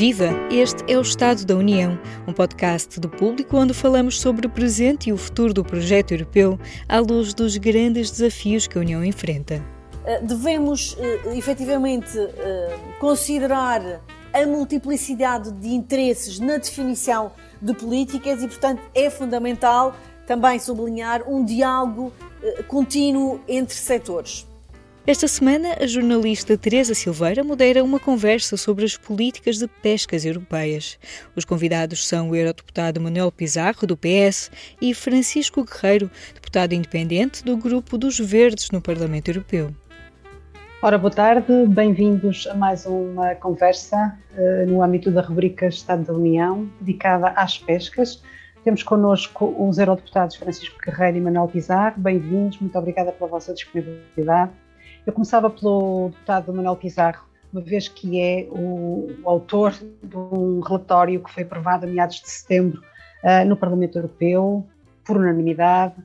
Viva! Este é o Estado da União, um podcast do público onde falamos sobre o presente e o futuro do projeto europeu à luz dos grandes desafios que a União enfrenta. Eh, devemos eh, efetivamente eh, considerar a multiplicidade de interesses na definição de políticas e, portanto, é fundamental também sublinhar um diálogo contínuo entre setores. Esta semana, a jornalista Teresa Silveira modera uma conversa sobre as políticas de pescas europeias. Os convidados são o eurodeputado Manuel Pizarro, do PS, e Francisco Guerreiro, deputado independente do Grupo dos Verdes no Parlamento Europeu. Ora, boa tarde, bem-vindos a mais uma conversa uh, no âmbito da rubrica Estado da União, dedicada às pescas. Temos connosco os eurodeputados Francisco Guerreiro e Manuel Pizarro. Bem-vindos, muito obrigada pela vossa disponibilidade. Eu começava pelo deputado Manuel Pizarro, uma vez que é o, o autor de um relatório que foi aprovado a meados de setembro uh, no Parlamento Europeu, por unanimidade,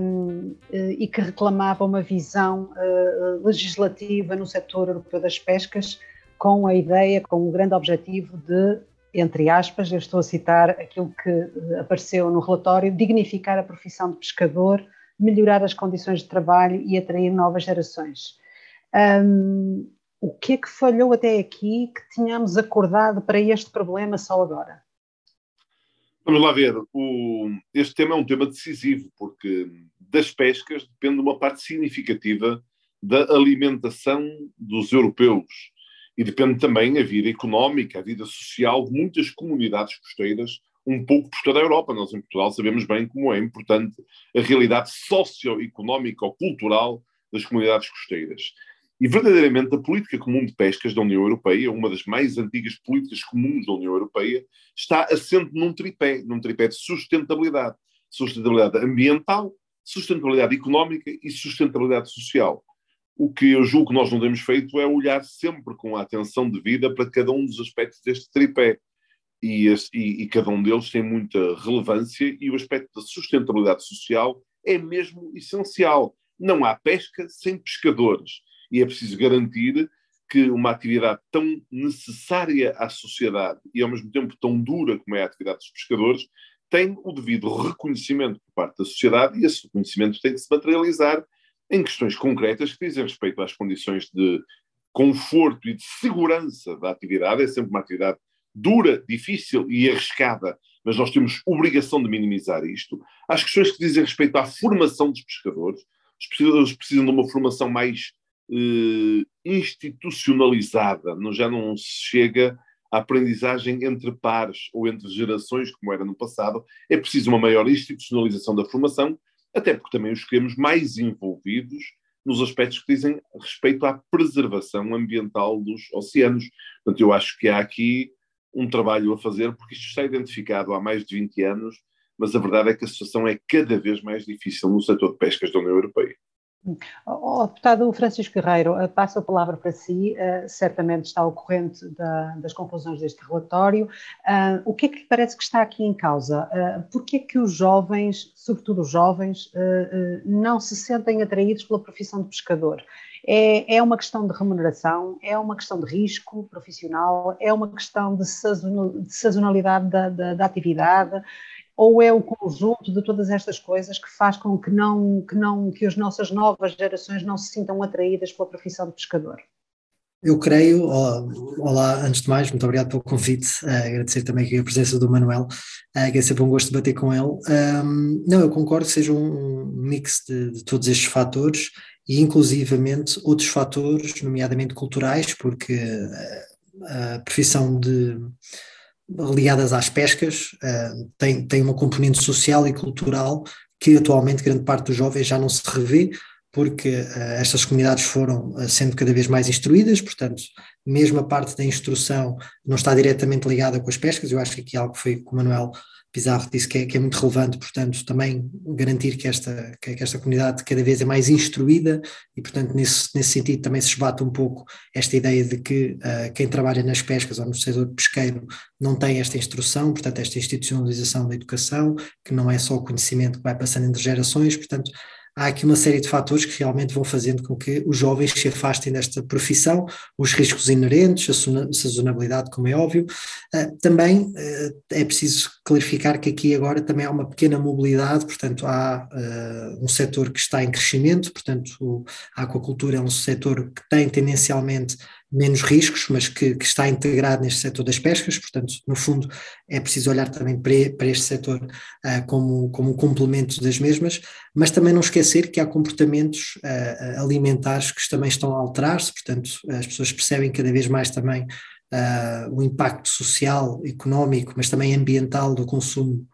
um, e que reclamava uma visão uh, legislativa no setor europeu das pescas, com a ideia, com o grande objetivo de, entre aspas, eu estou a citar aquilo que apareceu no relatório, dignificar a profissão de pescador melhorar as condições de trabalho e atrair novas gerações. Um, o que é que falhou até aqui que tínhamos acordado para este problema só agora? Vamos lá ver. O, este tema é um tema decisivo, porque das pescas depende uma parte significativa da alimentação dos europeus e depende também a vida económica, a vida social de muitas comunidades costeiras um pouco por toda a Europa. Nós, em Portugal, sabemos bem como é importante a realidade socioeconómica ou cultural das comunidades costeiras. E, verdadeiramente, a política comum de pescas da União Europeia, uma das mais antigas políticas comuns da União Europeia, está assente num tripé, num tripé de sustentabilidade. Sustentabilidade ambiental, sustentabilidade económica e sustentabilidade social. O que eu julgo que nós não temos feito é olhar sempre com a atenção devida para cada um dos aspectos deste tripé e, e, e, cada um deles tem muita relevância e o aspecto da sustentabilidade social é mesmo essencial. Não há pesca sem pescadores e é preciso garantir que uma atividade tão necessária à sociedade e ao mesmo tempo tão dura como é a atividade dos pescadores tem o devido reconhecimento por parte da sociedade e esse reconhecimento tem que se materializar em questões concretas que dizem respeito às condições de conforto e de segurança da atividade. É sempre uma atividade dura, difícil e arriscada, mas nós temos obrigação de minimizar isto. As questões que dizem respeito à formação dos pescadores, os pescadores precisam de uma formação mais eh, institucionalizada, não, já não se chega à aprendizagem entre pares ou entre gerações, como era no passado. É preciso uma maior institucionalização da formação, até porque também os queremos mais envolvidos nos aspectos que dizem respeito à preservação ambiental dos oceanos. Portanto, eu acho que há aqui um trabalho a fazer, porque isto está identificado há mais de 20 anos, mas a verdade é que a situação é cada vez mais difícil no setor de pescas da União Europeia. O deputado Francisco Guerreiro, eh, passo a palavra para si, uh, certamente está ao corrente da, das conclusões deste relatório. Uh, o que é que lhe parece que está aqui em causa? Uh, Por que é que os jovens, sobretudo os jovens, não se sentem atraídos pela profissão de pescador? É, é uma questão de remuneração, é uma questão de risco profissional, é uma questão de, sazonalidade da, da, da atividade, ou é o conjunto de todas estas coisas que faz com que não que não que as nossas novas gerações não se sintam atraídas pela profissão de pescador? Eu creio, olá, antes de mais, muito obrigado pelo convite, uh, agradecer também aqui a presença do Manuel, uh, que é sempre um gosto de bater com ele. Não, eu concordo que seja um mix de, de todos estes fatores e inclusivamente outros fatores, nomeadamente culturais, porque a profissão de ligadas às pescas uh, tem, tem uma componente social e cultural que atualmente grande parte dos jovens já não se revê, porque uh, estas comunidades foram sendo cada vez mais instruídas, portanto, mesmo a parte da instrução não está diretamente ligada com as pescas, eu acho que aqui algo que foi com o Manuel Pizarro disse que é, que é, muito relevante, portanto, também garantir que esta, que esta comunidade cada vez é mais instruída e, portanto, nesse, nesse sentido também se esbate um pouco esta ideia de que uh, quem trabalha nas pescas ou no setor pesqueiro não tem esta instrução, portanto, esta institucionalização da educação, que não é só o conhecimento que vai passando entre gerações, portanto, há aqui uma série de fatores que realmente vão fazendo com que os jovens se afastem desta profissão, os riscos inerentes, a sazonabilidade, como é óbvio. Uh, também uh, é preciso clarificar que aqui agora também há uma pequena mobilidade, portanto, há uh, um setor que está em crescimento, portanto, a aquacultura é um setor que tem tendencialmente menos riscos, mas que, que, está integrado neste setor das pescas, portanto, no fundo, é preciso olhar também para, este setor uh, como, como um complemento das mesmas, mas também não esquecer que há comportamentos uh, alimentares que também estão a alterar-se, portanto, as pessoas percebem cada vez mais também uh, o impacto social, económico, mas também ambiental do consumo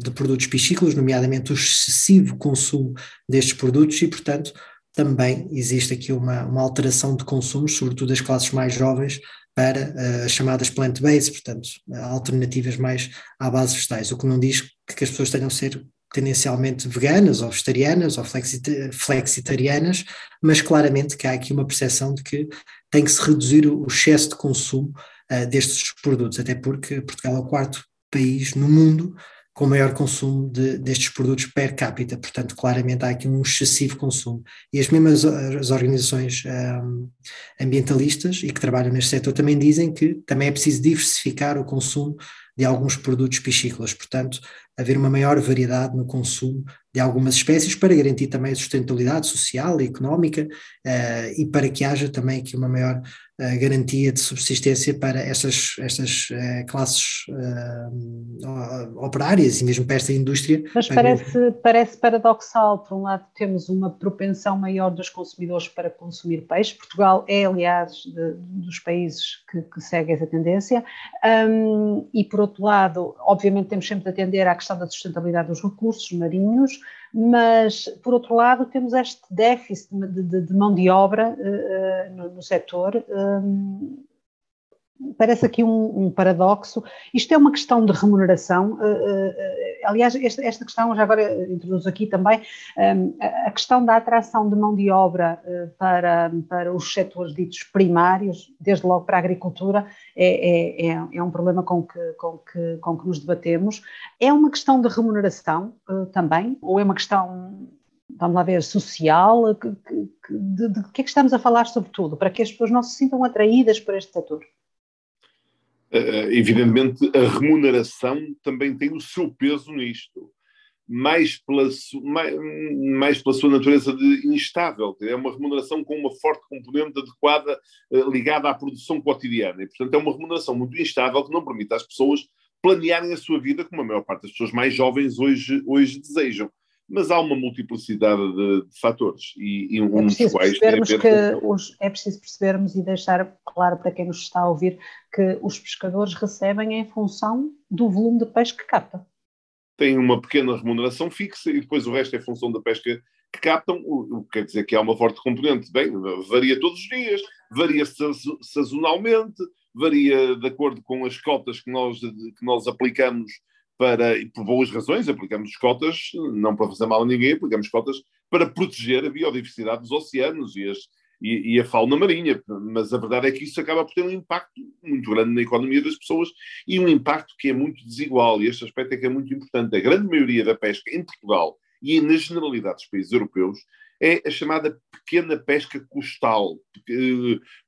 de produtos piscícolas, nomeadamente o excessivo consumo destes produtos, e, portanto, também existe aqui uma, uma alteração de consumos, sobretudo das classes mais jovens, para uh, as chamadas plant-based, portanto, alternativas mais à base vegetais, o que não diz que as pessoas tenham de ser tendencialmente veganas ou vegetarianas ou flexitarianas, mas claramente que há aqui uma percepção de que tem que se reduzir o excesso de consumo uh, destes produtos, até porque Portugal é o quarto país no mundo com maior consumo de, destes produtos per capita, portanto, claramente há aqui um excessivo consumo. E as mesmas as organizações um, ambientalistas e que trabalham neste setor também dizem que também é preciso diversificar o consumo de alguns produtos piscícolas, portanto, haver uma maior variedade no consumo de algumas espécies para garantir também a sustentabilidade social e económica uh, e para que haja também aqui uma maior garantia de subsistência para estas, estas uh, classes uh, operárias e mesmo para esta indústria. Mas parece, parece paradoxal, por um lado temos uma propensão maior dos consumidores para consumir peixe, Portugal é aliás de, dos países que, que segue essa tendência, um, e por outro lado, obviamente temos sempre de atender à questão da sustentabilidade dos recursos marinhos, mas, por outro lado, temos este déficit de, de, de mão de obra uh, no, no setor. Um, parece aqui um, um, paradoxo. Isto é uma questão de remuneração. Uh, uh, aliás, esta, esta, questão, já agora introduzo aqui também, um, a questão da atração de mão de obra para, para os setores ditos primários, desde logo para a agricultura, é, é, é, é um problema com que, com, que, com que nos debatemos. É uma questão de remuneração também, ou é uma questão vamos lá ver, social, de, de, de, que é que estamos a falar sobretudo, para que as pessoas não se sintam atraídas por este setor? Uh, evidentemente, a remuneração também tem o seu peso nisto, mais pela, mais, mais pela sua natureza de instável. É uma remuneração com uma forte componente adequada uh, ligada à produção cotidiana. E, portanto, é uma remuneração muito instável que não permite às pessoas planearem a sua vida como a maior parte das pessoas mais jovens hoje, hoje desejam mas há uma multiplicidade de, de fatores e, e um é dos quais tem a ver que com... os, é preciso percebermos e deixar claro para quem nos está a ouvir que os pescadores recebem em função do volume de peixe que captam. Tem uma pequena remuneração fixa e depois o resto é função da pesca que captam, o que quer dizer que há uma forte componente. Bem, varia todos os dias, varia sazonalmente, varia de acordo com as cotas que nós, que nós aplicamos para, e por boas razões, aplicamos cotas, não para fazer mal a ninguém, aplicamos cotas para proteger a biodiversidade dos oceanos e, as, e, e, a fauna marinha. Mas a verdade é que isso acaba por ter um impacto muito grande na economia das pessoas e um impacto que é muito desigual. E este aspecto é que é muito importante. A grande maioria da pesca em Portugal e na generalidade dos países europeus é a chamada pequena pesca costal,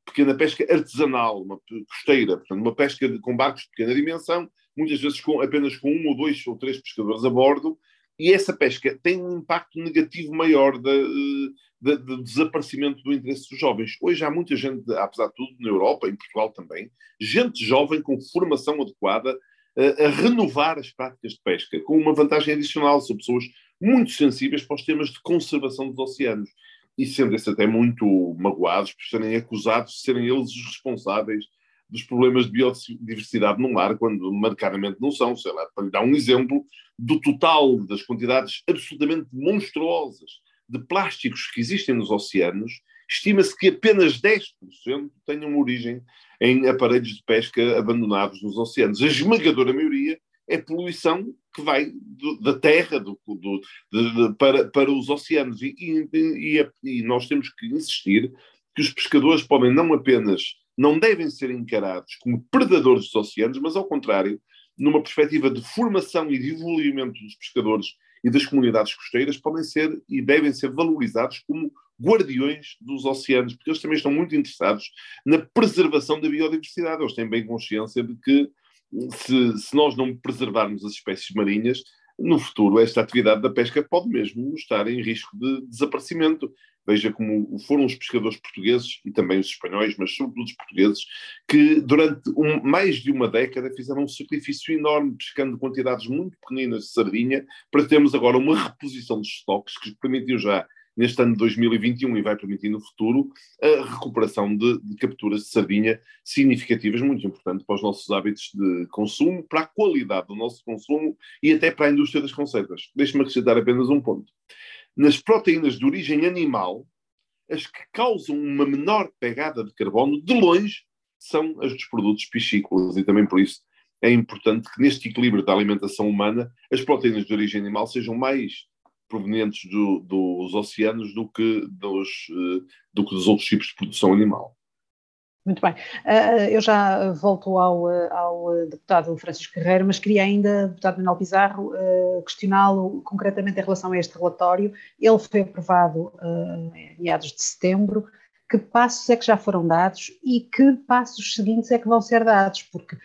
pequena pesca artesanal, uma costeira, portanto, uma pesca com barcos de pequena dimensão, muitas vezes com, apenas com um ou dois ou três pescadores a bordo, e essa pesca tem um impacto negativo maior de, de, desaparecimento do interesse dos jovens. Hoje há muita gente, apesar de tudo, na Europa, em Portugal também, gente jovem com formação adequada a, a renovar as práticas de pesca, com uma vantagem adicional, são pessoas muito sensíveis para os temas de conservação dos oceanos e sentem-se até muito magoados por serem acusados de serem eles os responsáveis dos problemas de biodiversidade no mar, quando marcadamente não são. Sei lá, para lhe dar um exemplo, do total das quantidades absolutamente monstruosas de plásticos que existem nos oceanos, estima-se que apenas 10% tenham origem em aparelhos de pesca abandonados nos oceanos. A esmagadora maioria é poluição que vai do, da terra do, do, de, para, para os oceanos. E, e, e, e nós temos que insistir que os pescadores podem não apenas não devem ser encarados como predadores dos oceanos, mas ao contrário, numa perspectiva de formação e desenvolvimento dos pescadores e das comunidades costeiras podem ser e devem ser valorizados como guardiões dos oceanos, porque eles também estão muito interessados na preservação da biodiversidade. Eles têm bem consciência de que se, se nós não preservarmos as espécies marinhas, no futuro esta atividade da pesca pode mesmo estar em risco de desaparecimento. Veja como foram os pescadores portugueses e também os espanhóis, mas sobretudo os portugueses, que durante um, mais de uma década fizeram um sacrifício enorme, pescando quantidades muito pequeninas de sardinha, para termos agora uma reposição de estoques que permitiu já neste ano de 2021 e vai permitir no futuro a recuperação de, de, capturas de sardinha significativas, muito importante para os nossos hábitos de consumo, para a qualidade do nosso consumo e até para a indústria das conservas. Deixe-me acrescentar apenas um ponto. Nas proteínas de origem animal, as que causam uma menor pegada de carbono, de longe, são as dos produtos piscícolas e também por isso é importante que neste equilíbrio da alimentação humana as proteínas de origem animal sejam mais provenientes do, dos oceanos do que dos, eh, do que dos outros tipos de produção animal. Muito bem. Uh, eu já volto ao, ao deputado Francisco Guerreiro, mas queria ainda, deputado Manuel Pizarro, questioná-lo concretamente em relação a este relatório. Ele foi aprovado em meados de setembro. Que passos é que já foram dados e que passos seguintes é que vão ser dados? Porque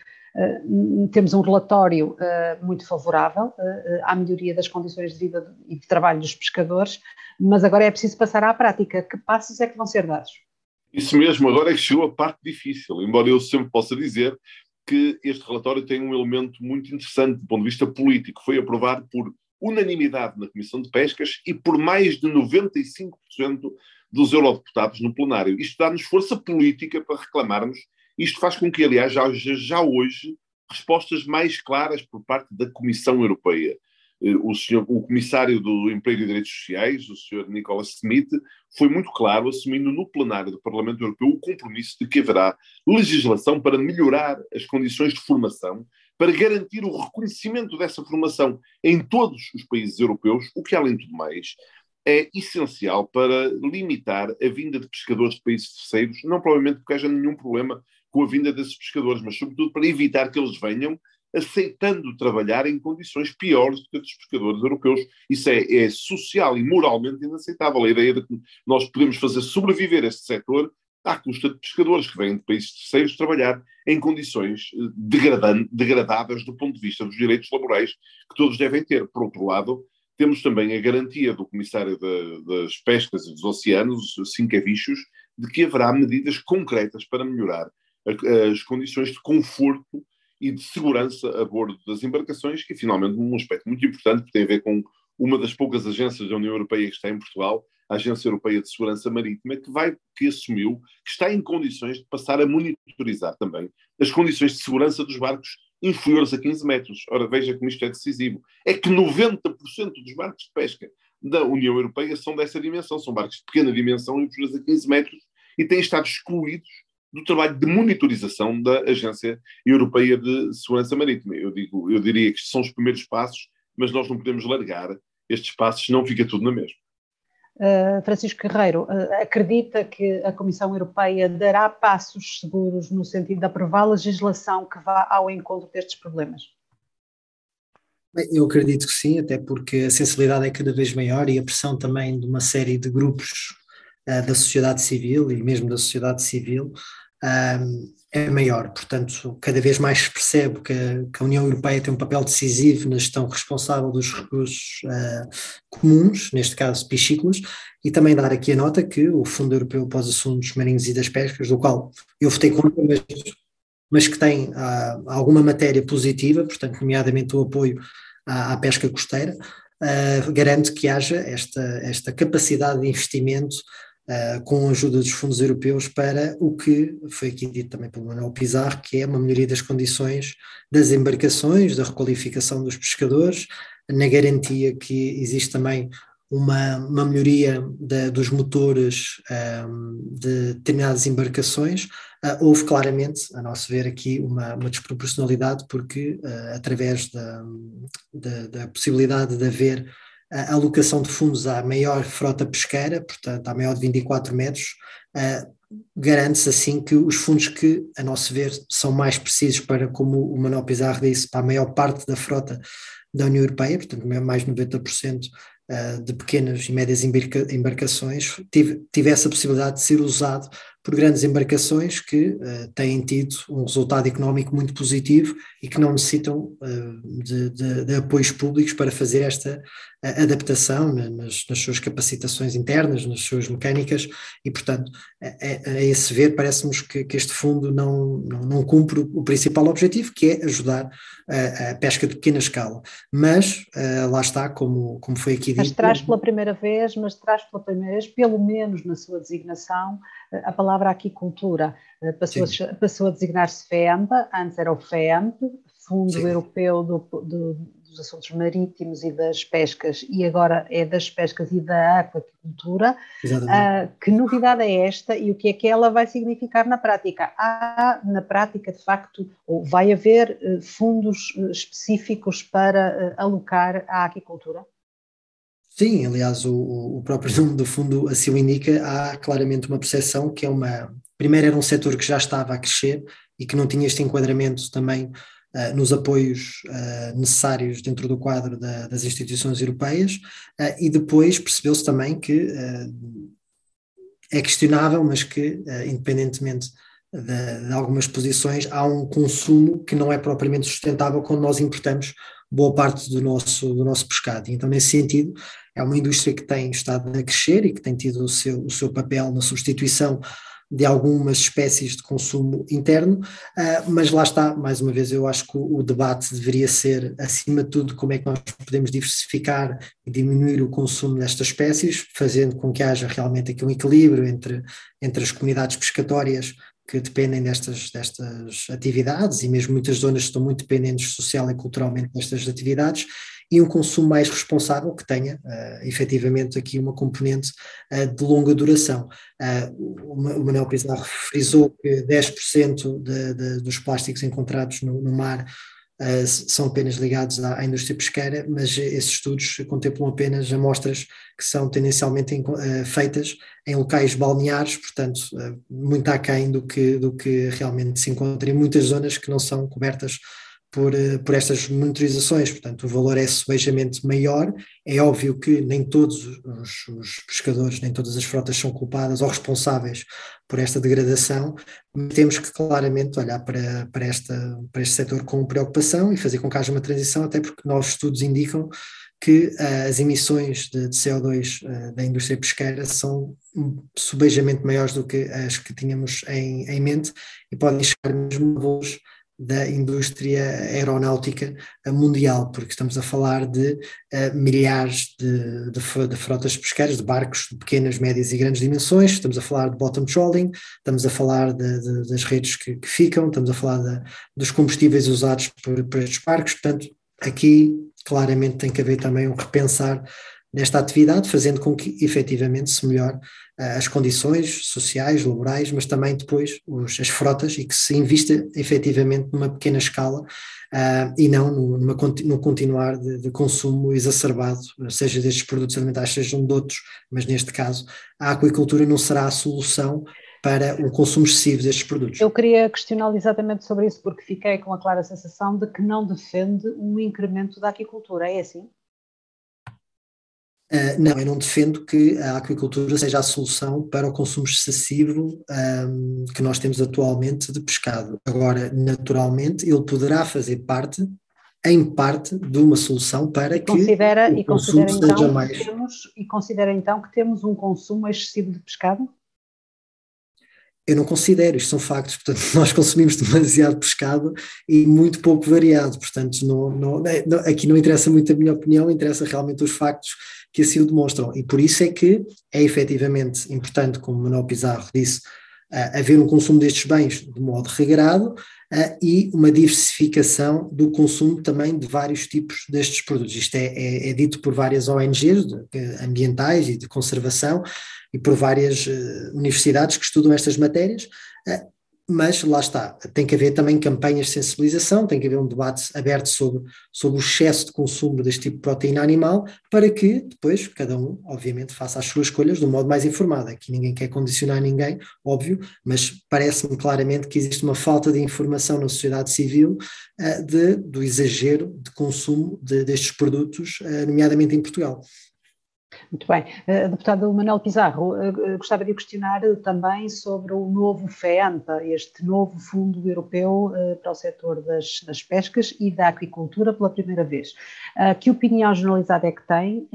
temos um relatório uh, muito favorável uh, à melhoria das condições de vida e de trabalho dos pescadores, mas agora é preciso passar à prática. Que passos é que vão ser dados? Isso mesmo, agora é que chegou a parte difícil, embora eu sempre possa dizer que este relatório tem um elemento muito interessante do ponto de vista político. Foi aprovado por unanimidade na Comissão de Pescas e por mais de 95% dos eurodeputados no plenário. Isto dá-nos força política para reclamarmos isto faz com que, aliás, já, já hoje, respostas mais claras por parte da Comissão Europeia. Eh, o, senhor, o comissário do Emprego e Direitos Sociais, o senhor Nicolas Smith, foi muito claro, assumindo no plenário do Parlamento Europeu o compromisso de que haverá legislação para melhorar as condições de formação, para garantir o reconhecimento dessa formação em todos os países europeus, o que, além de tudo mais, é essencial para limitar a vinda de pescadores de países terceiros, não provavelmente porque haja nenhum problema com a vinda desses pescadores, mas sobretudo para evitar que eles venham aceitando trabalhar em condições piores do que os pescadores europeus. Isso é, é, social e moralmente inaceitável. A ideia de que nós podemos fazer sobreviver este setor à custa de pescadores que vêm de países terceiros trabalhar em condições eh, degradáveis do ponto de vista dos direitos laborais que todos devem ter. Por outro lado, temos também a garantia do Comissário de, das Pescas e dos Oceanos, Sincavichos, de que haverá medidas concretas para melhorar as condições de conforto e de segurança a bordo das embarcações, que finalmente um aspecto muito importante, que tem a ver com uma das poucas agências da União Europeia que está em Portugal, a Agência Europeia de Segurança Marítima, que vai, que assumiu que está em condições de passar a monitorizar também as condições de segurança dos barcos inferiores a 15 metros. Ora, veja como isto é decisivo. É que 90% dos barcos de pesca da União Europeia são dessa dimensão, são barcos de pequena dimensão inferiores a 15 metros e têm estado excluídos do trabalho de monitorização da Agência Europeia de Segurança Marítima. Eu, digo, eu diria que são os primeiros passos, mas nós não podemos largar estes passos, senão fica tudo na mesma. Uh, Francisco Guerreiro, uh, acredita que a Comissão Europeia dará passos seguros no sentido de aprovar legislação que vá ao encontro destes problemas? Bem, eu acredito que sim, até porque a sensibilidade é cada vez maior e a pressão também de uma série de grupos uh, da sociedade civil e mesmo da sociedade civil é maior. Portanto, cada vez mais se percebe que, a União Europeia tem um papel decisivo na gestão responsável dos recursos uh, comuns, neste caso piscícolas, e também dar aqui a nota que o Fundo Europeu para os Assuntos Marinhos e das Pescas, do qual eu votei contra, mas, mas que tem uh, alguma matéria positiva, portanto, nomeadamente o apoio à, à pesca costeira, uh, garante que haja esta, esta capacidade de investimento uh, com a ajuda dos fundos europeus para o que foi aqui dito também pelo Manuel Pizarro, que é uma melhoria das condições das embarcações, da requalificação dos pescadores, na garantia que existe também uma, uma melhoria de, dos motores um, ehm, de determinadas embarcações, uh, houve claramente, a nosso ver, aqui uma, uma desproporcionalidade, porque uh, através da, da, da, possibilidade de haver a alocação de fundos à maior frota pesqueira, portanto, à maior de 24 metros, garante-se assim que os fundos que, a nosso ver, são mais precisos para, como o Manuel Pizarro disse, para a maior parte da frota da União Europeia, portanto mais de 90% uh, de pequenas e médias embarcações, tive, tivesse a possibilidade de ser usado por grandes embarcações que uh, têm tido um resultado económico muito positivo e que não necessitam uh, de, de, de, apoios públicos para fazer esta uh, adaptação nas, nas, suas capacitações internas, nas suas mecânicas, e, portanto, a, a, esse ver, parece-nos que, que, este fundo não, não, não, cumpre o principal objetivo, que é ajudar a, a pesca de pequena escala. Mas, lá está, como, como foi aqui dito. Mas traz pela primeira vez, mas traz pela primeira vez, pelo menos na sua designação, a palavra aquicultura eh, passou, a, passou a designar-se FEAMP, antes era o FEAMP, Fundo Sim. Europeu do, do, dos Assuntos Marítimos e das Pescas, e agora é das pescas e da aquacultura. Uh, que novidade é esta e o que é que ela vai significar na prática? Há, na prática, de facto, ou vai haver uh, fundos uh, específicos para alocar à aquicultura? Sim, aliás, o, o, próprio nome do fundo assim o indica, há claramente uma percepção que é uma. Primeiro, era um setor que já estava a crescer e que não tinha este enquadramento também uh, nos apoios uh, necessários dentro do quadro da, das instituições europeias, uh, e depois percebeu-se também que é questionável, mas que, independentemente de, de, algumas posições, há um consumo que não é propriamente sustentável quando nós importamos boa parte do nosso, do nosso pescado. E então, nesse sentido, é uma indústria que tem estado a crescer e que tem tido o seu, o seu papel na substituição de algumas espécies de consumo interno, uh, mas lá está, mais uma vez, eu acho que o, o, debate deveria ser, acima de tudo, como é que nós podemos diversificar e diminuir o consumo destas espécies, fazendo com que haja realmente aqui um equilíbrio entre, entre as comunidades pescatórias que dependem destas, destas atividades e mesmo muitas zonas estão muito dependentes social e culturalmente destas atividades e um consumo mais responsável que tenha uh, efetivamente aqui uma componente uh, de longa duração. Uh, o Manuel Pizarro frisou que 10% de, de, dos plásticos encontrados no, no mar Uh, são apenas ligados à, à, indústria pesqueira, mas esses estudos contemplam apenas amostras que são tendencialmente em, uh, feitas em locais balneares, portanto, uh, muito aquém do que, do que realmente se encontra em muitas zonas que não são cobertas por, eh, por estas monitorizações, portanto o valor é subejamente maior, é óbvio que nem todos os, os, pescadores, nem todas as frotas são culpadas ou responsáveis por esta degradação, mas temos que claramente olhar para, para, esta, para este setor com preocupação e fazer com que haja uma transição, até porque novos estudos indicam que uh, as emissões de, de CO2 uh, eh, da indústria pesqueira são subejamente maiores do que as que tínhamos em, em mente e podem chegar mesmo a voos da indústria aeronáutica mundial, porque estamos a falar de uh, milhares de, de, de, frotas pesqueiras, de barcos de pequenas, médias e grandes dimensões, estamos a falar de bottom trawling, estamos a falar de, de, das redes que, que, ficam, estamos a falar dos combustíveis usados por, por estes barcos, portanto, aqui claramente tem que haver também um repensar nesta atividade, fazendo com que efetivamente se melhore uh, as condições sociais, laborais, mas também depois os, as frotas e que se invista efetivamente numa pequena escala uh, e não numa, no continuar de, de, consumo exacerbado, seja destes produtos alimentares, sejam de outros, mas neste caso a aquicultura não será a solução para o consumo excessivo destes produtos. Eu queria questioná-lo exatamente sobre isso, porque fiquei com a clara sensação de que não defende um incremento da aquicultura, é assim? Uh, não, eu não defendo que a aquicultura seja a solução para o consumo excessivo um, que nós temos atualmente de pescado. Agora, naturalmente, ele poderá fazer parte, em parte, de uma solução para que considera, o consumo e considera, então, seja mais... Temos, e considera então que temos um consumo excessivo de pescado? Eu não considero, isto são factos, portanto, nós consumimos demasiado pescado e muito pouco variado, portanto, não, não, aqui não interessa muito a minha opinião, interessa realmente os factos que assim o demonstram, e por isso é que é efetivamente importante, como Manuel Pizarro disse, uh, haver um consumo destes bens de modo regrado uh, e uma diversificação do consumo também de vários tipos destes produtos. Isto é, é, é dito por várias ONGs de, ambientais e de conservação, e por várias uh, universidades que estudam estas matérias, mas lá está, tem que haver também campanhas de sensibilização, tem que haver um debate aberto sobre, sobre o excesso de consumo deste tipo de proteína animal, para que depois cada um, obviamente, faça as suas escolhas de um modo mais informado. Aqui ninguém quer condicionar ninguém, óbvio, mas parece-me claramente que existe uma falta de informação na sociedade civil uh, de, do exagero de consumo de, destes produtos, uh, nomeadamente em Portugal. Muito bem. Uh, deputado Manuel Pizarro, uh, gostava de questionar também sobre o novo FEAMPA, este novo Fundo Europeu para o setor das, das, pescas e da aquicultura pela primeira vez. que opinião generalizada é que tem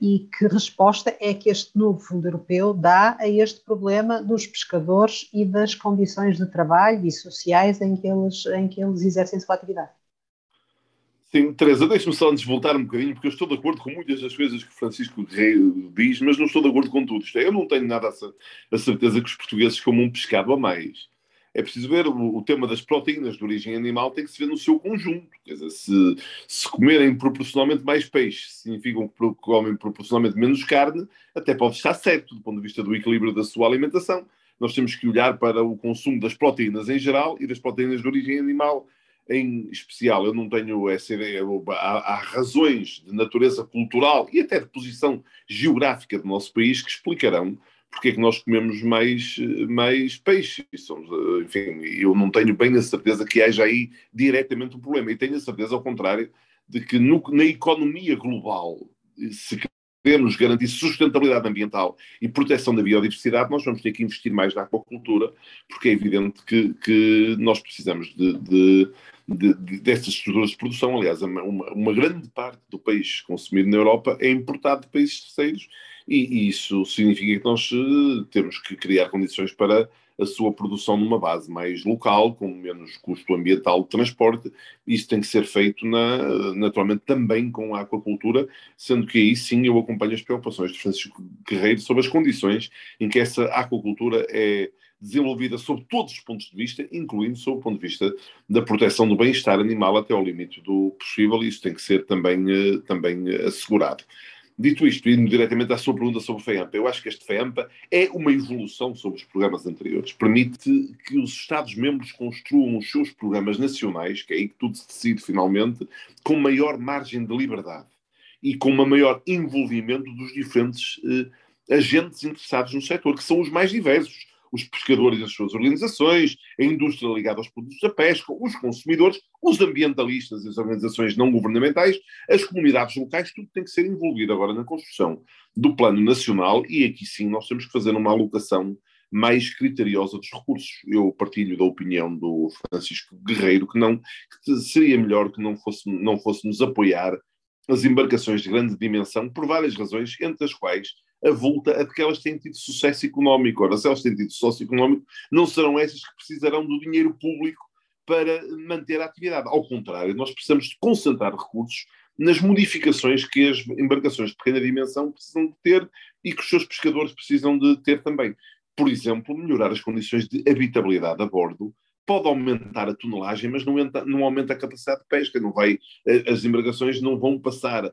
e que resposta é que este novo Fundo Europeu dá a este problema dos pescadores e das condições de trabalho e sociais em que eles, em que eles exercem sua atividade? Sim, Teresa, deixe-me só antes voltar um bocadinho, porque eu estou de acordo com muitas das coisas que Francisco Guerreiro diz, mas não estou de acordo com tudo. Isto é, eu não tenho nada a, certeza que os portugueses comam um pescado a mais. É preciso ver o, o, tema das proteínas de origem animal tem que se ver no seu conjunto. Quer dizer, se, se comerem proporcionalmente mais peixe, significam que comem proporcionalmente menos carne, até pode estar certo do ponto de vista do equilíbrio da sua alimentação. Nós temos que olhar para o consumo das proteínas em geral e das proteínas de origem animal em especial, eu não tenho essa ideia, há, há, razões de natureza cultural e até de posição geográfica do nosso país que explicarão porque é que nós comemos mais, mais peixe. Somos, enfim, eu não tenho bem a certeza que haja aí diretamente um problema. E tenho a certeza, ao contrário, de que no, na economia global, se queremos garantir sustentabilidade ambiental e proteção da biodiversidade, nós vamos ter que investir mais na aquacultura, porque é evidente que, que nós precisamos de, de de, de, estruturas de produção. Aliás, uma, uma, grande parte do peixe consumido na Europa é importado de países terceiros e, e isso significa que nós uh, temos que criar condições para a sua produção numa base mais local, com menos custo ambiental de transporte. Isso tem que ser feito na, naturalmente também com a aquacultura, sendo que aí sim eu acompanho as preocupações de Francisco Guerreiro sobre as condições em que essa aquacultura é desenvolvida sob todos os pontos de vista, incluindo sob o ponto de vista da proteção do bem-estar animal até ao limite do possível, e isso tem que ser também, eh, também eh, assegurado. Dito isto, indo diretamente à sua pergunta sobre o FEAMPA, eu acho que este FEAMPA é uma evolução sobre os programas anteriores. Permite que os Estados-membros construam os seus programas nacionais, que é aí que tudo se decide finalmente, com maior margem de liberdade e com um maior envolvimento dos diferentes eh, agentes interessados no setor, que são os mais diversos os pescadores e as suas organizações, a indústria ligada aos produtos da pesca, os consumidores, os ambientalistas e as organizações não governamentais, as comunidades locais, tudo tem que ser envolvido agora na construção do plano nacional e aqui sim nós temos que fazer uma alocação mais criteriosa dos recursos. Eu partilho da opinião do Francisco Guerreiro que não que seria melhor que não, fosse, não fôssemos apoiar as embarcações de grande dimensão por várias razões, entre as quais avulta a de que elas têm tido sucesso económico. Ora, se elas têm tido sucesso económico, não serão essas que precisarão do dinheiro público para manter a atividade. Ao contrário, nós precisamos de concentrar recursos nas modificações que as embarcações de pequena dimensão precisam de ter e que os seus pescadores precisam de ter também. Por exemplo, melhorar as condições de habitabilidade a bordo pode aumentar a tonelagem, mas não, entra, não aumenta a capacidade de pesca. Não vai, eh, as embarcações não vão passar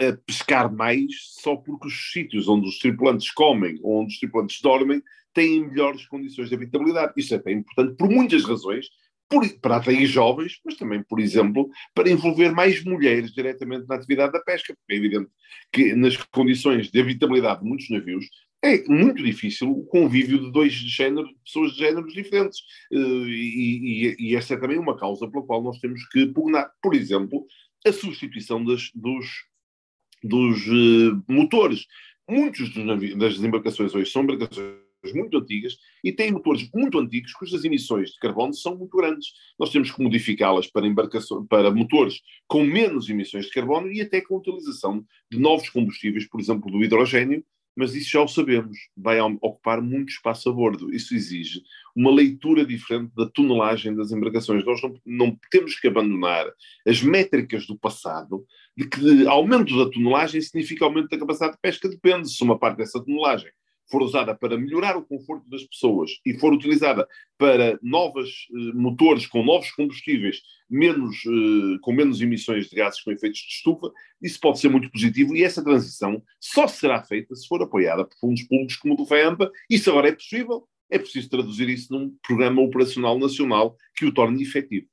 a pescar mais só porque os sítios onde os tripulantes comem ou onde os tripulantes dormem têm melhores condições de habitabilidade. Isso é bem importante por muitas razões, por, para atrair jovens, mas também, por exemplo, para envolver mais mulheres diretamente na atividade da pesca, porque é evidente que nas condições de habitabilidade de muitos navios é muito difícil o convívio de dois géneros, pessoas de géneros diferentes. Eh, e, e, e esta é também uma causa pela qual nós temos que pugnar. Por exemplo, a substituição das, dos dos uh, motores. Muitos das embarcações hoje são embarcações muito antigas e têm motores muito antigos cujas emissões de carbono são muito grandes. Nós temos que modificá-las para, para motores com menos emissões de carbono e até com a utilização de novos combustíveis, por exemplo, do hidrogênio, mas isso já o sabemos, vai ocupar muito espaço a bordo. Isso exige uma leitura diferente da tonelagem das embarcações. Nós não, não temos que abandonar as métricas do passado, de que aumento da tonelagem significa aumento da capacidade de pesca. Depende se uma parte dessa tonelagem for usada para melhorar o conforto das pessoas e for utilizada para novos eh, motores com novos combustíveis, menos, eh, com menos emissões de gases com efeitos de estufa, isso pode ser muito positivo e essa transição só será feita se for apoiada por fundos públicos como o do FEAMPA. Isso agora é possível, é preciso traduzir isso num programa operacional nacional que o torne efetivo.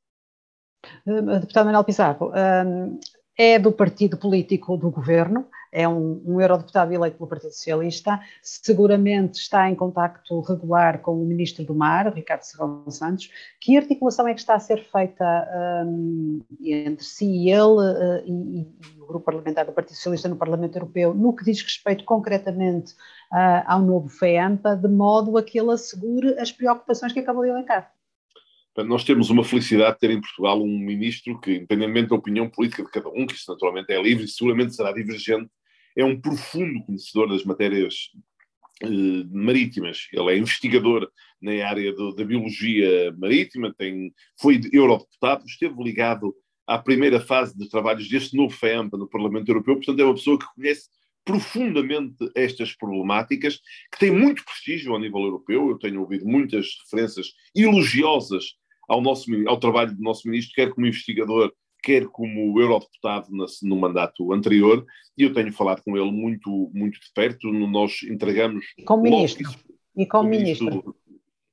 Deputado Manuel Pizarro, hum, é do partido político do governo, é um, um, eurodeputado eleito pelo Partido Socialista, seguramente está em contacto regular com o Ministro do Mar, Ricardo Serrão Santos. Que articulação é que está a ser feita um, entre si e ele uh, e, e, o grupo parlamentar do Partido Socialista no Parlamento Europeu no que diz respeito concretamente uh, ao novo FEAMPA, de modo a que ele assegure as preocupações que acabou de elencar? Nós temos uma felicidade de ter em Portugal um ministro que, independentemente da opinião política de cada um, que isso naturalmente é livre e seguramente será divergente, é um profundo conhecedor das matérias eh, marítimas. Ele é investigador na área do, da biologia marítima, tem, foi eurodeputado, esteve ligado à primeira fase de trabalhos deste novo FEAMPA no Parlamento Europeu, portanto é uma pessoa que conhece profundamente estas problemáticas, que tem muito prestígio ao nível europeu. Eu tenho ouvido muitas referências elogiosas ao, nosso, ao trabalho do nosso ministro, quer como investigador, quer como eurodeputado no, mandato anterior, e eu tenho falado com ele muito, muito de perto. Nós entregamos. E como ministro. E como ministro. ministro.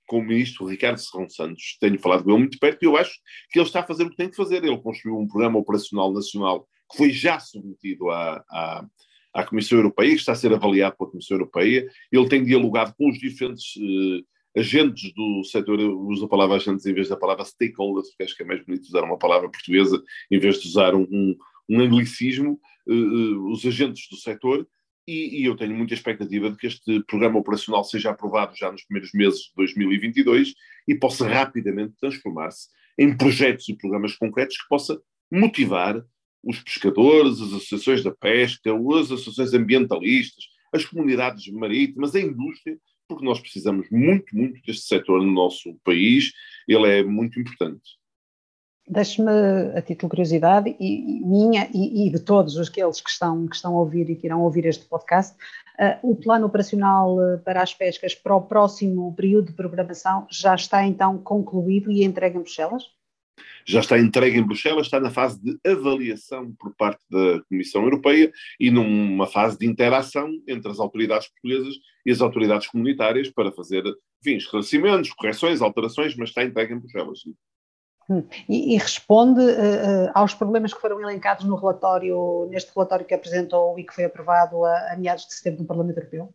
Com o ministro Ricardo Serrão Santos, tenho falado com ele muito de perto e eu acho que ele está a fazer o que tem que fazer. Ele construiu um programa operacional nacional que foi já submetido à, à, à Comissão Europeia, que está a ser avaliado pela Comissão Europeia. Ele tem dialogado com os diferentes eh, agentes do setor, uso a palavra agentes em vez da palavra stakeholders, porque acho que é mais bonito usar uma palavra portuguesa em vez de usar um, um, um anglicismo, uh, os agentes do setor, e, e, eu tenho muita expectativa de que este programa operacional seja aprovado já nos primeiros meses de 2022 e possa rapidamente transformar-se em projetos e programas concretos que possa motivar os pescadores, as associações da pesca, as associações ambientalistas, as comunidades marítimas, a indústria, porque nós precisamos muito, muito deste setor no nosso país, ele é muito importante. Deixe-me, a título de curiosidade, e, minha e, e, de todos aqueles que estão, que estão a ouvir e que irão ouvir este podcast, uh, o plano operacional uh, para as pescas para o próximo período de programação já está então concluído e entregue em Bruxelas? Já está entregue em Bruxelas, está na fase de avaliação por parte da Comissão Europeia e numa fase de interação entre as autoridades portuguesas e as autoridades comunitárias para fazer, enfim, esclarecimentos, correções, alterações, mas está entregue em Bruxelas. Hum. E, e, responde uh, aos problemas que foram elencados no relatório, neste relatório que apresentou e que foi aprovado a, a meados de setembro no Parlamento Europeu?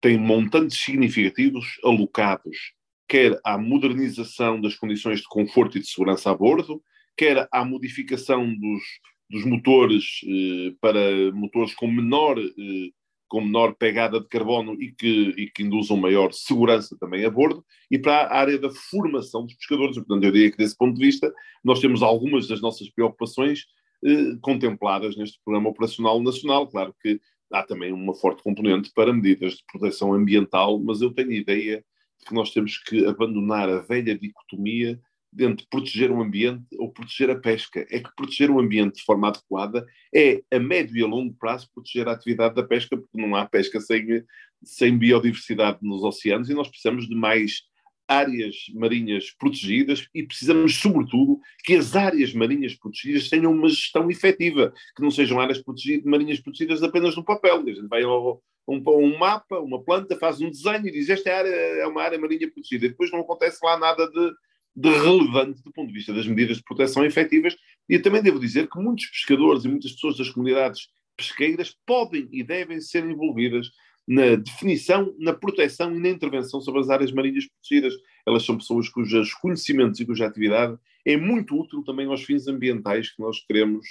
Tem montantes significativos alocados quer à modernização das condições de conforto e de segurança a bordo, quer à modificação dos, dos motores eh, para motores com menor, eh, com menor pegada de carbono e que, e que induzam maior segurança também a bordo, e para a área da formação dos pescadores. Portanto, eu diria que desse ponto de vista, nós temos algumas das nossas preocupações eh, contempladas neste Programa Operacional Nacional. Claro que há também uma forte componente para medidas de proteção ambiental, mas eu tenho ideia que nós temos que abandonar a velha dicotomia entre proteger o ambiente ou proteger a pesca. É que proteger o ambiente de forma adequada é, a médio e a longo prazo, proteger a atividade da pesca, porque não há pesca sem, sem biodiversidade nos oceanos e nós precisamos de mais áreas marinhas protegidas e precisamos, sobretudo, que as áreas marinhas protegidas tenham uma gestão efetiva, que não sejam áreas protegidas, marinhas protegidas apenas no papel. A gente vai ao, um, um, mapa, uma planta, faz um desenho e diz esta área é uma área marinha protegida. E depois não acontece lá nada de, de relevante do ponto de vista das medidas de proteção efetivas. E também devo dizer que muitos pescadores e muitas pessoas das comunidades pesqueiras podem e devem ser envolvidas na definição, na proteção e na intervenção sobre as áreas marinhas protegidas. Elas são pessoas cujos conhecimentos e cuja atividade é muito útil também aos fins ambientais que nós queremos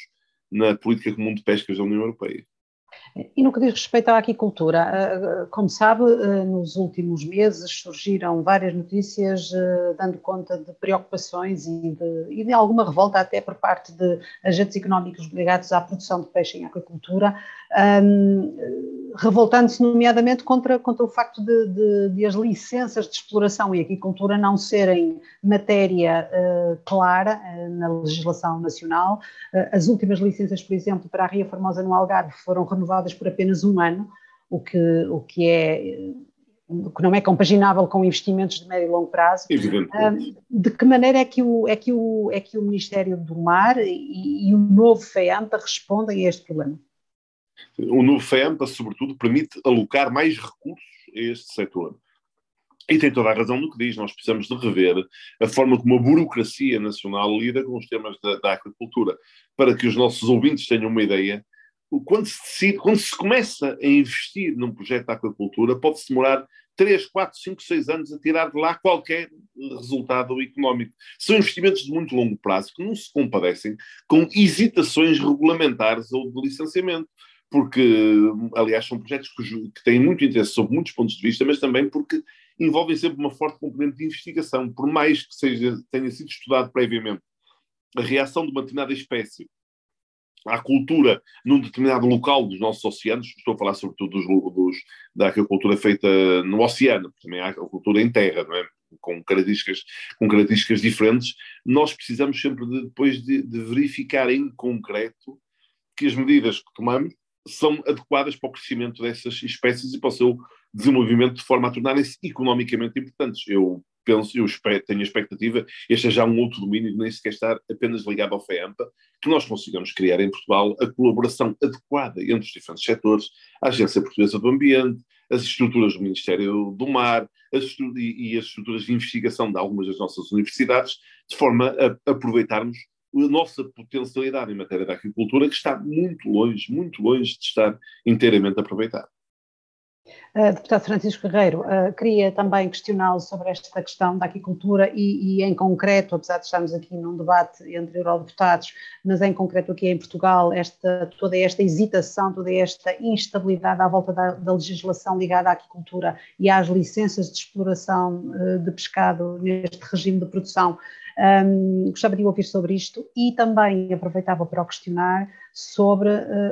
na política comum de pescas da União Europeia. E no que diz respeito à aquicultura, eh, eh, como sabe, eh, nos últimos meses surgiram várias notícias dando conta de preocupações e de, e de alguma revolta até por parte de agentes económicos ligados à produção de peixe em aquicultura, um, revoltando-se nomeadamente contra, contra o facto de, de, de, as licenças de exploração e aquicultura não serem matéria uh, clara uh, na legislação nacional. Uh, as últimas licenças, por exemplo, para a Ria Formosa no Algarve foram renovadas por apenas um ano, o que, o que é que não é compaginável com investimentos de médio e longo prazo. De que maneira é que o, é que o, é que o Ministério do Mar e, e o novo FEAMPA respondem a este problema? O novo FEAMPA, sobretudo, permite alocar mais recursos a este setor. E tem toda a razão no que diz, nós precisamos de rever a forma como a burocracia nacional lida com os temas da, da aquacultura, para que os nossos ouvintes tenham uma ideia. Quando se, decide, quando se começa a investir num projeto de aquacultura, pode-se demorar 3, 4, 5, 6 anos a tirar de lá qualquer resultado económico. São investimentos de muito longo prazo que não se compadecem com hesitações regulamentares ou de licenciamento porque, aliás, são projetos que, têm muito interesse sob muitos pontos de vista, mas também porque envolvem sempre uma forte componente de investigação, por mais que seja, tenha sido estudado previamente a reação de uma determinada espécie à cultura num determinado local dos nossos oceanos, estou a falar sobretudo dos, dos, da aquacultura feita no oceano, também há aquacultura em terra, não é? com características, com características diferentes, nós precisamos sempre de, depois de, de verificar em concreto que as medidas que tomamos são adequadas para o crescimento dessas espécies e para o seu desenvolvimento de forma a tornarem-se economicamente importantes. Eu penso, eu espero, tenho a expectativa, este é já um outro domínio, nem sequer estar apenas ligado ao FEAMPA, que nós consigamos criar em Portugal a colaboração adequada entre os diferentes setores, a Agência Portuguesa do Ambiente, as estruturas do Ministério do Mar as, e, e, as estruturas de investigação de algumas das nossas universidades, de forma a aproveitarmos a nossa potencialidade em matéria de agricultura, que está muito longe, muito longe de estar inteiramente aproveitada. Uh, deputado Francisco Guerreiro, uh, queria também questioná-lo sobre esta questão da aquicultura e, e, em concreto, apesar de estarmos aqui num debate entre eurodeputados, mas em concreto aqui em Portugal, esta, toda esta hesitação, toda esta instabilidade à volta da, da legislação ligada à aquicultura e às licenças de exploração uh, de pescado neste regime de produção, um, gostava de ouvir sobre isto e também aproveitava para o questionar sobre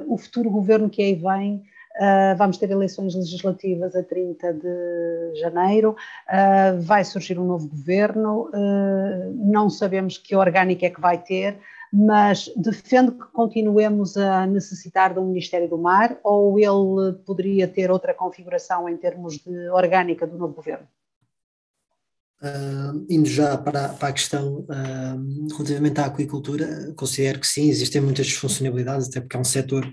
o futuro governo que aí vem. Uh, vamos ter eleições legislativas a 30 de janeiro, uh, vai surgir um novo governo, uh, não sabemos que orgânica é que vai ter, mas defende que continuemos a necessitar de um Ministério do Mar ou ele poderia ter outra configuração em termos de orgânica do novo governo? Uh, indo já para, para a questão uh, relativamente à aquicultura, considero que sim, existem muitas disfuncionalidades, até porque é um setor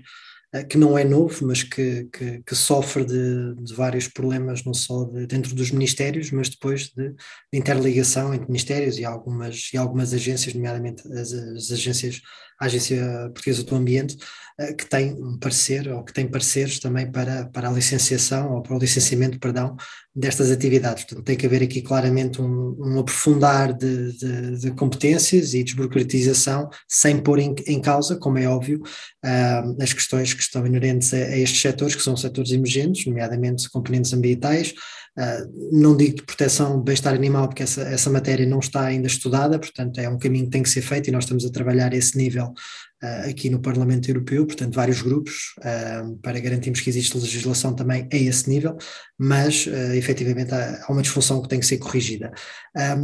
eh, que não é novo, mas que, que, que sofre de, de, vários problemas, não só de, dentro dos ministérios, mas depois de, de, interligação entre ministérios e algumas, e algumas agências, nomeadamente as, as agências, Agência Portuguesa do Ambiente, eh, que tem um parecer, ou que tem pareceres também para, para a licenciação, ou para o licenciamento, perdão, destas atividades. Portanto, tem que haver aqui claramente um, um aprofundar de, de, de, competências e desburocratização, sem pôr em, em causa, como é óbvio, uh, as questões que estão inerentes a, a, estes setores, que são setores emergentes, nomeadamente componentes ambientais. Uh, não digo de proteção de bem-estar animal, porque essa, essa matéria não está ainda estudada, portanto, é um caminho que tem que ser feito e nós estamos a trabalhar esse nível aqui no Parlamento Europeu, portanto, vários grupos, uh, para garantirmos que existe legislação também a esse nível, mas uh, efetivamente há, uma disfunção que tem que ser corrigida.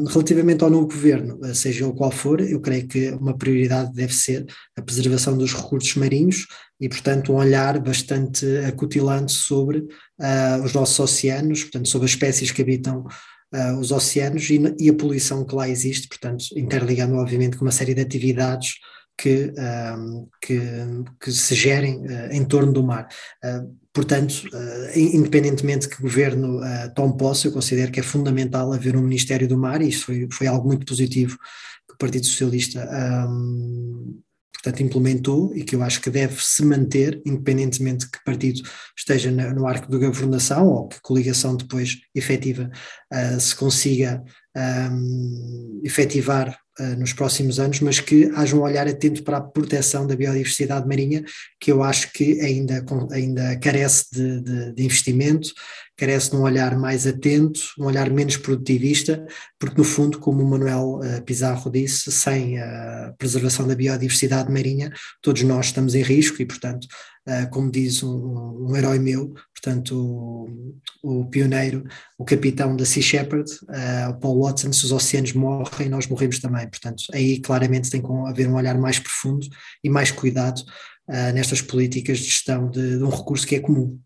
Relativamente ao novo governo, seja o qual for, eu creio que uma prioridade deve ser a preservação dos recursos marinhos e, portanto, um olhar bastante acutilante sobre uh, os nossos oceanos, portanto, sobre as espécies que habitam uh, os oceanos e, e, a poluição que lá existe, portanto, interligando, obviamente, com uma série de atividades que, um, que, que, se gerem uh, em torno do mar. Uh, portanto, uh, independentemente de que governo tome posse, eu considero que é fundamental haver um Ministério do Mar, e isso foi, foi algo muito positivo que o Partido Socialista um, portanto, implementou e que eu acho que deve se manter, independentemente de que partido esteja no arco da governação ou que coligação depois efetiva se consiga um, efetivar uh, nos próximos anos, mas que haja um olhar atento para a proteção da biodiversidade marinha, que eu acho que ainda, ainda carece de, de, de investimento, carece de um olhar mais atento, um olhar menos produtivista, porque no fundo, como o Manuel uh, Pizarro disse, sem a preservação da biodiversidade marinha, todos nós estamos em risco e, portanto, como diz um, um, herói meu, portanto, o, o, pioneiro, o capitão da Sea Shepherd, uh, o Paul Watson, se os oceanos morrem, nós morremos também. Portanto, aí claramente tem que haver um olhar mais profundo e mais cuidado nestas políticas de gestão de, de um recurso que é comum.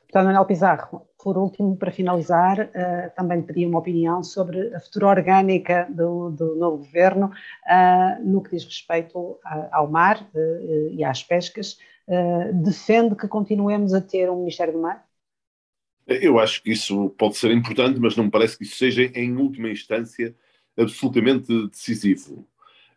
Deputado Manuel Pizarro, por último, para finalizar, também pedi uma opinião sobre a futura orgânica do, do novo governo no que diz respeito ao mar e às pescas. Defende que continuemos a ter um Ministério do Mar? Eu acho que isso pode ser importante, mas não me parece que isso seja, em última instância, absolutamente decisivo.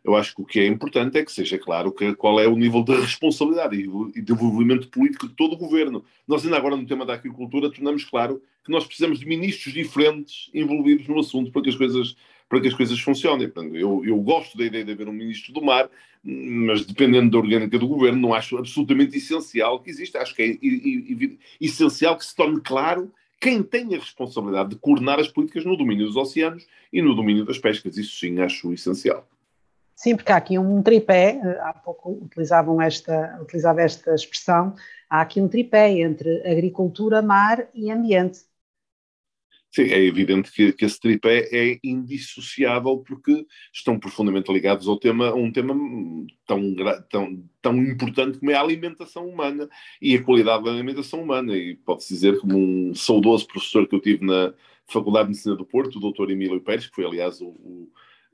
Eu acho que o que é importante é que seja claro que, qual é o nível de responsabilidade e de envolvimento político de todo o governo. Nós, ainda agora, no tema da agricultura, tornamos claro que nós precisamos de ministros diferentes envolvidos no assunto para que as coisas, para que as coisas funcionem. Eu, eu gosto da ideia de haver um ministro do mar, mas dependendo da orgânica do governo, não acho absolutamente essencial que exista. Acho que é essencial que se torne claro quem tem a responsabilidade de coordenar as políticas no domínio dos oceanos e no domínio das pescas. Isso sim acho essencial. Sim, porque há aqui um tripé, há pouco utilizavam esta, utilizava esta expressão, há aqui um tripé entre agricultura, mar e ambiente. Sim, é evidente que, que, esse tripé é indissociável porque estão profundamente ligados ao tema, a um tema tão, tão, tão importante como é a alimentação humana e a qualidade da alimentação humana. E pode-se dizer, como um saudoso professor que eu tive na Faculdade de Medicina do Porto, o doutor Emílio Pérez, que foi, aliás, o, o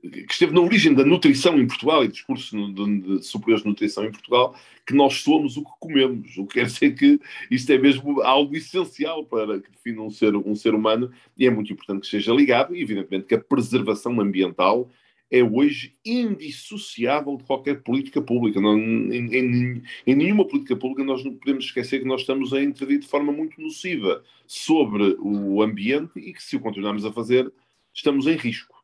que esteve na origem da nutrição em Portugal e dos cursos de, de superiores de nutrição em Portugal, que nós somos o que comemos. O que quer dizer que isto é mesmo algo essencial para que defina um ser, um ser humano e é muito importante que esteja ligado e, evidentemente, que a preservação ambiental é hoje indissociável de qualquer política pública. Não, em, em, em, nenhuma política pública nós não podemos esquecer que nós estamos a intervir de forma muito nociva sobre o ambiente e que, se o continuarmos a fazer, estamos em risco.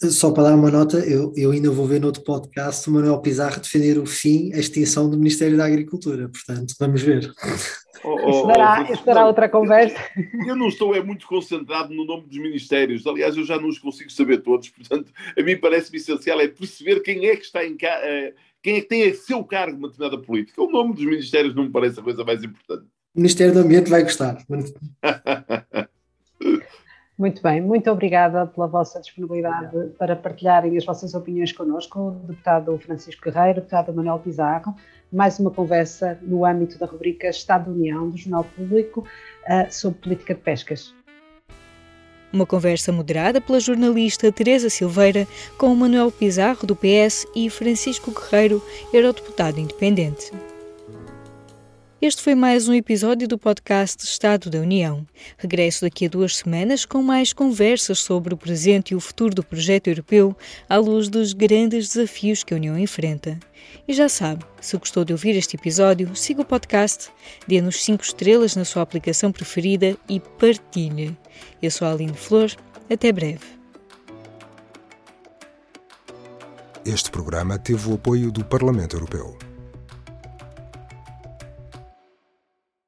Só para dar uma nota, eu, eu ainda vou ver no outro podcast o Manuel Pizarro defender o fim, a extinção do Ministério da Agricultura, portanto, vamos ver. Oh, oh, isso dará, oh, isso dará outra conversa. Eu, eu, não estou é muito concentrado no nome dos ministérios, aliás, eu já não os consigo saber todos, portanto, a mim parece-me essencial é perceber quem é que está em cá, eh, quem é que tem a seu cargo uma determinada política. O nome dos ministérios não me parece a coisa mais importante. O Ministério do Ambiente vai gostar. Muito bem, muito obrigada pela vossa disponibilidade Obrigado. para partilharem as vossas opiniões connosco, o deputado Francisco Guerreiro, o deputado Manuel Pizarro. Mais uma conversa no âmbito da rubrica Estado da União do Jornal Público uh, sobre política de pescas. Uma conversa moderada pela jornalista Teresa Silveira com o Manuel Pizarro, do PS, e Francisco Guerreiro, eurodeputado independente. Este foi mais um episódio do podcast Estado da União. Regresso daqui a duas semanas com mais conversas sobre o presente e o futuro do projeto europeu à luz dos grandes desafios que a União enfrenta. E já sabe, se gostou de ouvir este episódio, siga o podcast, dê-nos 5 estrelas na sua aplicação preferida e partilhe. Eu sou a Aline Flor, até breve. Este programa teve o apoio do Parlamento Europeu.